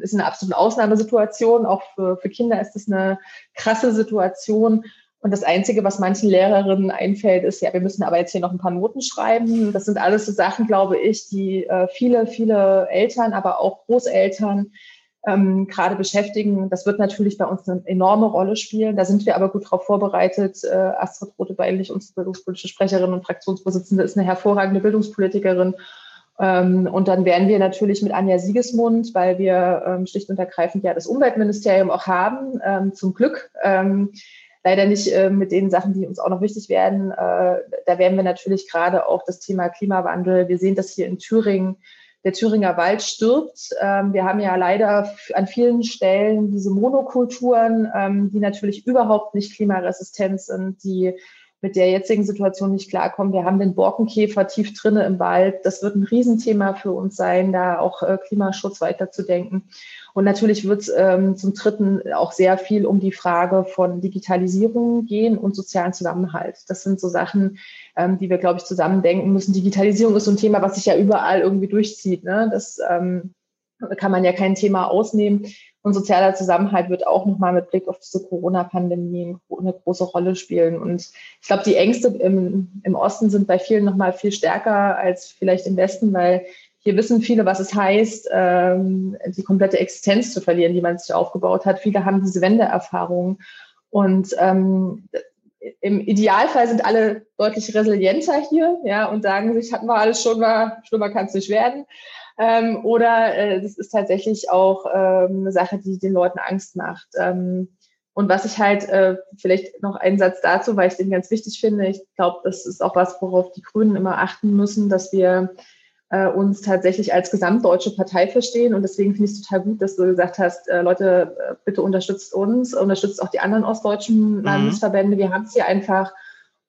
ist eine absolute Ausnahmesituation. Auch für, für Kinder ist das eine krasse Situation. Und das Einzige, was manchen Lehrerinnen einfällt, ist, ja, wir müssen aber jetzt hier noch ein paar Noten schreiben. Das sind alles so Sachen, glaube ich, die äh, viele, viele Eltern, aber auch Großeltern ähm, gerade beschäftigen. Das wird natürlich bei uns eine enorme Rolle spielen. Da sind wir aber gut darauf vorbereitet. Äh, Astrid Rote-Beinlich, unsere bildungspolitische Sprecherin und Fraktionsvorsitzende, ist eine hervorragende Bildungspolitikerin und dann werden wir natürlich mit Anja Siegesmund, weil wir ähm, schlicht und ergreifend ja das Umweltministerium auch haben, ähm, zum Glück. leider nicht äh, mit den Sachen, die uns auch noch wichtig werden. Äh, da werden wir natürlich gerade auch das Thema Klimawandel. Wir sehen das hier in Thüringen. Der Thüringer Wald stirbt. wir haben ja leider an vielen Stellen diese Monokulturen, die natürlich überhaupt nicht klimaresistent sind, die mit der jetzigen Situation nicht klarkommen. Wir haben den Borkenkäfer tief drinne im Wald. Das wird ein Riesenthema für uns sein, da auch äh, Klimaschutz weiterzudenken. Und natürlich wird es ähm, zum Dritten auch sehr viel um die Frage von Digitalisierung gehen und sozialen Zusammenhalt. Das sind so Sachen, ähm, die wir, glaube ich, zusammen denken müssen. Digitalisierung ist so ein Thema, was sich ja überall irgendwie durchzieht. Ne? Das ähm, kann man ja kein Thema ausnehmen. Und sozialer Zusammenhalt wird auch nochmal mit Blick auf diese Corona-Pandemie eine große Rolle spielen. Und ich glaube, die Ängste im, im Osten sind bei vielen nochmal viel stärker als vielleicht im Westen, weil hier wissen viele, was es heißt, ähm, die komplette Existenz zu verlieren, die man sich aufgebaut hat. Viele haben diese Wendeerfahrung. Und ähm, im Idealfall sind alle deutlich resilienter hier, ja, und sagen sich, hatten wir alles schon mal, schlimmer kann es nicht werden. Ähm, oder äh, das ist tatsächlich auch ähm, eine Sache, die den Leuten Angst macht. Ähm, und was ich halt, äh, vielleicht noch einen Satz dazu, weil ich den ganz wichtig finde. Ich glaube, das ist auch was, worauf die Grünen immer achten müssen, dass wir äh, uns tatsächlich als gesamtdeutsche Partei verstehen. Und deswegen finde ich es total gut, dass du gesagt hast, äh, Leute, äh, bitte unterstützt uns, unterstützt auch die anderen ostdeutschen mhm. Landesverbände. Wir haben es hier einfach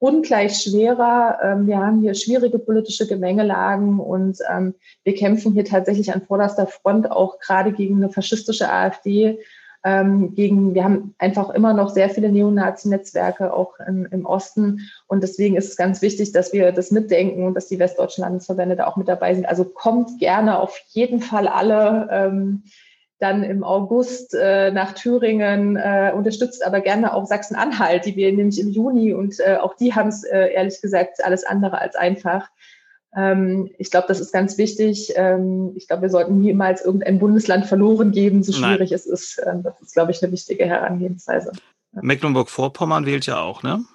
ungleich schwerer. Ähm, wir haben hier schwierige politische Gemengelagen und ähm, wir kämpfen hier tatsächlich an vorderster Front auch gerade gegen eine faschistische AfD. Ähm, gegen, wir haben einfach immer noch sehr viele Neonazi-Netzwerke auch in, im Osten. Und deswegen ist es ganz wichtig, dass wir das mitdenken und dass die westdeutschen Landesverbände da auch mit dabei sind. Also kommt gerne auf jeden Fall alle. Dann im August äh, nach Thüringen, äh, unterstützt aber gerne auch Sachsen-Anhalt, die wir nämlich im Juni und äh, auch die haben es äh, ehrlich gesagt alles andere als einfach. Ähm, ich glaube, das ist ganz wichtig. Ähm, ich glaube, wir sollten niemals irgendein Bundesland verloren geben, so schwierig Nein. es ist. Ähm, das ist, glaube ich, eine wichtige Herangehensweise. Mecklenburg-Vorpommern wählt ja auch, ne?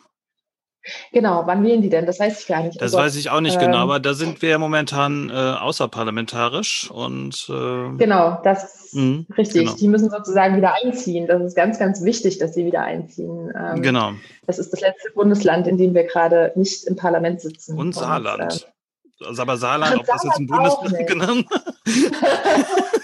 Genau, wann wählen die denn? Das weiß ich gar nicht. Das oh weiß ich auch nicht genau, ähm, genau, aber da sind wir ja momentan äh, außerparlamentarisch und äh, genau, das ist mh, richtig. Genau. Die müssen sozusagen wieder einziehen. Das ist ganz, ganz wichtig, dass sie wieder einziehen. Ähm, genau. Das ist das letzte Bundesland, in dem wir gerade nicht im Parlament sitzen. Und Saarland. Und, äh, also aber Saarland, ob das jetzt ein Bundesland genannt?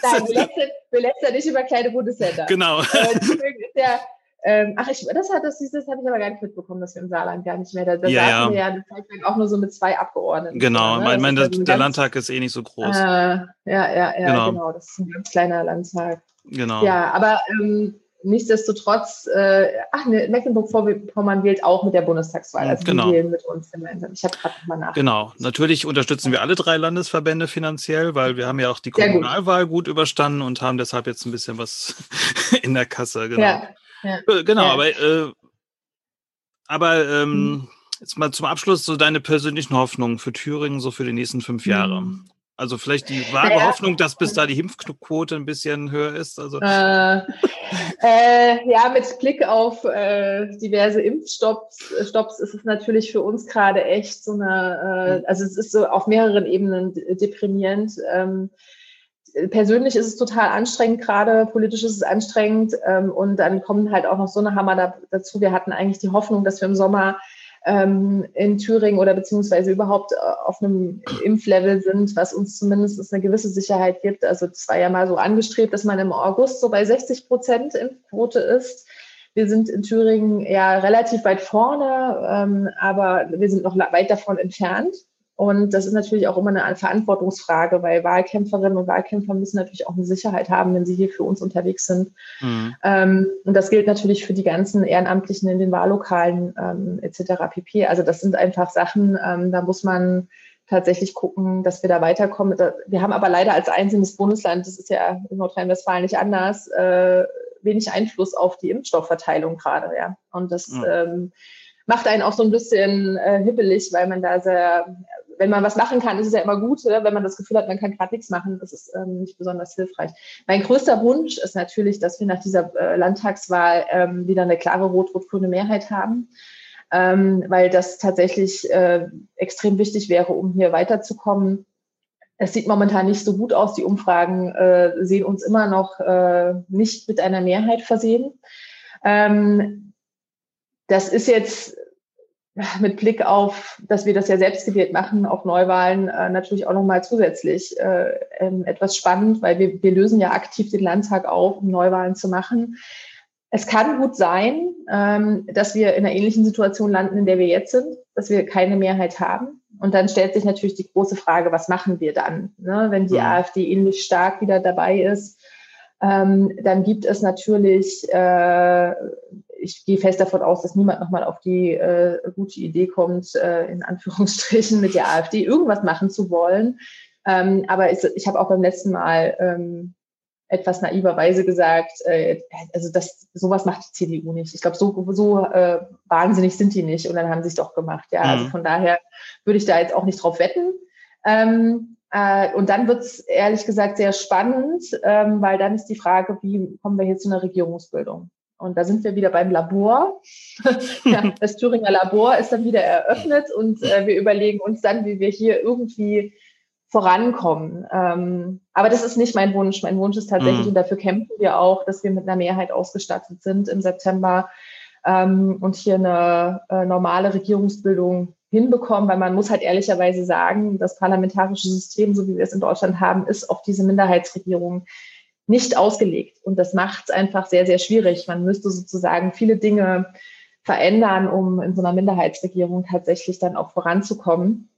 Nein, wir lässt, wir nicht über kleine Bundesländer. Genau. Äh, deswegen ist ja ähm, ach, ich, das hat das, das habe ich aber gar nicht mitbekommen, dass wir im Saarland gar nicht mehr. Da, da ja, saßen ja. wir ja lang auch nur so mit zwei Abgeordneten. Genau, ne? ich meine, der, der Landtag ist eh nicht so groß. Äh, ja, ja, ja, genau. genau. Das ist ein ganz kleiner Landtag. Genau. Ja, aber ähm, nichtsdestotrotz, äh, ach, ne, Mecklenburg-Vorpommern wählt auch mit der Bundestagswahl. Also genau. die wählen mit uns gemeinsam. Ich habe gerade mal nach. Genau. Natürlich unterstützen wir alle drei Landesverbände finanziell, weil wir haben ja auch die Kommunalwahl gut. gut überstanden und haben deshalb jetzt ein bisschen was in der Kasse. Genau. Ja. Ja. Äh, genau, ja. aber, äh, aber ähm, mhm. jetzt mal zum Abschluss so deine persönlichen Hoffnungen für Thüringen so für die nächsten fünf Jahre. Mhm. Also vielleicht die wahre naja. Hoffnung, dass bis da die Impfquote ein bisschen höher ist. Also. Äh, äh, ja, mit Blick auf äh, diverse Impfstopps äh, ist es natürlich für uns gerade echt so eine, äh, also es ist so auf mehreren Ebenen deprimierend. Ähm, persönlich ist es total anstrengend, gerade politisch ist es anstrengend. Ähm, und dann kommen halt auch noch so eine Hammer da, dazu. Wir hatten eigentlich die Hoffnung, dass wir im Sommer ähm, in Thüringen oder beziehungsweise überhaupt äh, auf einem Impflevel sind, was uns zumindest eine gewisse Sicherheit gibt. Also es war ja mal so angestrebt, dass man im August so bei 60 Prozent Impfquote ist. Wir sind in Thüringen ja relativ weit vorne, ähm, aber wir sind noch weit davon entfernt. Und das ist natürlich auch immer eine Verantwortungsfrage, weil Wahlkämpferinnen und Wahlkämpfer müssen natürlich auch eine Sicherheit haben, wenn sie hier für uns unterwegs sind. Mhm. Ähm, und das gilt natürlich für die ganzen Ehrenamtlichen in den Wahllokalen ähm, etc. pp. Also das sind einfach Sachen, ähm, da muss man tatsächlich gucken, dass wir da weiterkommen. Wir haben aber leider als einzelnes Bundesland, das ist ja in Nordrhein-Westfalen nicht anders, äh, wenig Einfluss auf die Impfstoffverteilung gerade. Ja. Und das mhm. ähm, macht einen auch so ein bisschen äh, hibbelig, weil man da sehr wenn man was machen kann, ist es ja immer gut. Oder? Wenn man das Gefühl hat, man kann gerade nichts machen, das ist ähm, nicht besonders hilfreich. Mein größter Wunsch ist natürlich, dass wir nach dieser äh, Landtagswahl ähm, wieder eine klare rot-rot-grüne Mehrheit haben, ähm, weil das tatsächlich äh, extrem wichtig wäre, um hier weiterzukommen. Es sieht momentan nicht so gut aus. Die Umfragen äh, sehen uns immer noch äh, nicht mit einer Mehrheit versehen. Ähm, das ist jetzt mit Blick auf, dass wir das ja selbst gewählt machen, auf Neuwahlen äh, natürlich auch nochmal zusätzlich äh, ähm, etwas spannend, weil wir, wir lösen ja aktiv den Landtag auf, um Neuwahlen zu machen. Es kann gut sein, ähm, dass wir in einer ähnlichen Situation landen, in der wir jetzt sind, dass wir keine Mehrheit haben. Und dann stellt sich natürlich die große Frage, was machen wir dann, ne? wenn die ja. Mhm. AfD ähnlich stark wieder dabei ist? Ähm, dann gibt es natürlich, äh, ich gehe fest davon aus, dass niemand nochmal auf die äh, gute Idee kommt, äh, in Anführungsstrichen mit der AfD irgendwas machen zu wollen. Ähm, aber ich, ich habe auch beim letzten Mal ähm, etwas naiverweise gesagt, äh, also das, sowas macht die CDU nicht. Ich glaube, so, so äh, wahnsinnig sind die nicht und dann haben sie es doch gemacht. Ja, also mhm. also von daher würde ich da jetzt auch nicht drauf wetten. Ähm, äh, und dann wird es ehrlich gesagt sehr spannend, ähm, weil dann ist die Frage, wie kommen wir hier zu einer Regierungsbildung? Und da sind wir wieder beim Labor. ja, das Thüringer Labor ist dann wieder eröffnet und äh, wir überlegen uns dann, wie wir hier irgendwie vorankommen. Ähm, aber das ist nicht mein Wunsch. Mein Wunsch ist tatsächlich, mhm. und dafür kämpfen wir auch, dass wir mit einer Mehrheit ausgestattet sind im September ähm, und hier eine äh, normale Regierungsbildung hinbekommen, weil man muss halt ehrlicherweise sagen, das parlamentarische System, so wie wir es in Deutschland haben, ist auf diese Minderheitsregierung nicht ausgelegt. Und das macht es einfach sehr, sehr schwierig. Man müsste sozusagen viele Dinge verändern, um in so einer Minderheitsregierung tatsächlich dann auch voranzukommen.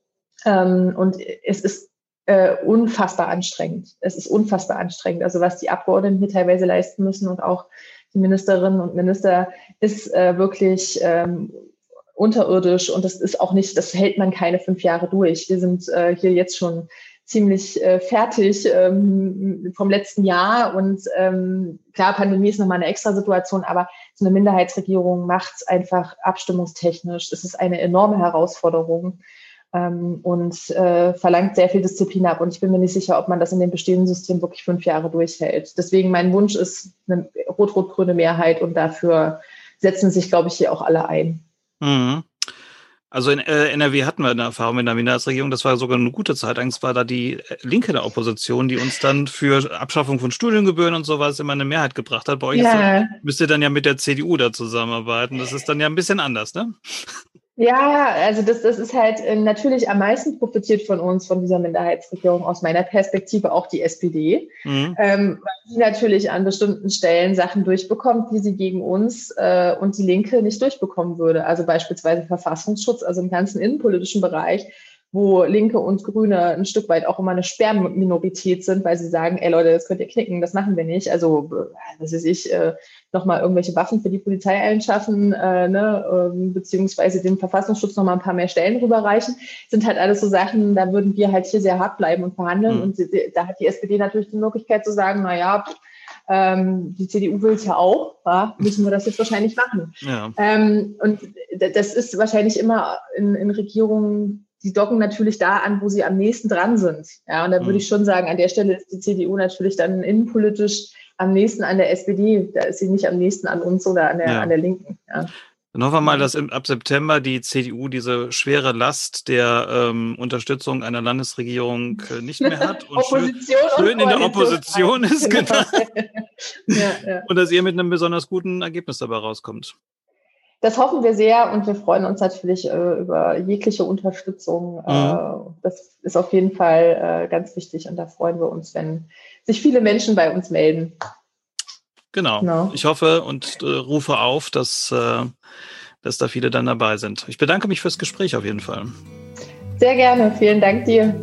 Ähm, und es ist äh, unfassbar anstrengend. Es ist unfassbar anstrengend. Also was die Abgeordneten hier teilweise leisten müssen und auch die Ministerinnen und Minister ist äh, wirklich ähm, unterirdisch und das ist auch nicht, das hält man keine fünf Jahre durch. Wir sind äh, hier jetzt schon ziemlich äh, fertig ähm, vom letzten Jahr und ähm, klar, Pandemie ist nochmal eine extra Situation, aber so eine Minderheitsregierung macht es einfach abstimmungstechnisch. Es ist eine enorme Herausforderung ähm, und äh, verlangt sehr viel Disziplin ab. Und ich bin mir nicht sicher, ob man das in dem bestehenden System wirklich fünf Jahre durchhält. Deswegen mein Wunsch ist eine rot-rot-grüne Mehrheit und dafür setzen sich, glaube ich, hier auch alle ein. Mhm. Also in äh, NRW hatten wir eine Erfahrung mit der Minderheitsregierung. Das war sogar eine gute Zeit. Eigentlich war da die äh, Linke der Opposition, die uns dann für Abschaffung von Studiengebühren und sowas immer eine Mehrheit gebracht hat. Bei euch ja. müsst ihr dann ja mit der CDU da zusammenarbeiten. Das ist dann ja ein bisschen anders, ne? Ja, also das, das ist halt äh, natürlich am meisten profitiert von uns, von dieser Minderheitsregierung aus meiner Perspektive auch die SPD, mhm. ähm, weil sie natürlich an bestimmten Stellen Sachen durchbekommt, die sie gegen uns äh, und die Linke nicht durchbekommen würde. Also beispielsweise Verfassungsschutz, also im ganzen innenpolitischen Bereich wo Linke und Grüne ein Stück weit auch immer eine Sperrminorität sind, weil sie sagen, ey Leute, das könnt ihr knicken, das machen wir nicht. Also, was weiß ich, äh, nochmal irgendwelche Waffen für die Polizei einschaffen, äh, ne, äh, beziehungsweise dem Verfassungsschutz nochmal ein paar mehr Stellen rüberreichen, sind halt alles so Sachen, da würden wir halt hier sehr hart bleiben und verhandeln. Mhm. Und da hat die SPD natürlich die Möglichkeit zu sagen, na ja, ähm, die CDU will es ja auch, ja, müssen wir das jetzt wahrscheinlich machen. Ja. Ähm, und das ist wahrscheinlich immer in, in Regierungen die docken natürlich da an, wo sie am nächsten dran sind. Ja, und da würde mhm. ich schon sagen, an der Stelle ist die CDU natürlich dann innenpolitisch am nächsten an der SPD. Da ist sie nicht am nächsten an uns oder an der, ja. an der Linken. Ja. Dann hoffen wir mal, dass im, ab September die CDU diese schwere Last der ähm, Unterstützung einer Landesregierung äh, nicht mehr hat und schön, schön in der Opposition ist. Genau. ja, ja. Und dass ihr mit einem besonders guten Ergebnis dabei rauskommt. Das hoffen wir sehr und wir freuen uns natürlich äh, über jegliche Unterstützung. Mhm. Äh, das ist auf jeden Fall äh, ganz wichtig und da freuen wir uns, wenn sich viele Menschen bei uns melden. Genau. genau. Ich hoffe und äh, rufe auf, dass, dass da viele dann dabei sind. Ich bedanke mich fürs Gespräch auf jeden Fall. Sehr gerne. Vielen Dank dir.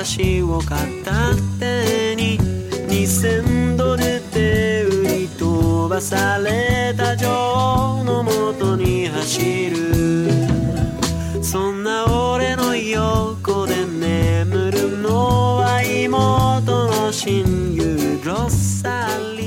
を片手に2000ドルで売り飛ばされた女王のもとに走る。そんな俺の横で眠るのは妹の親友ロッサレ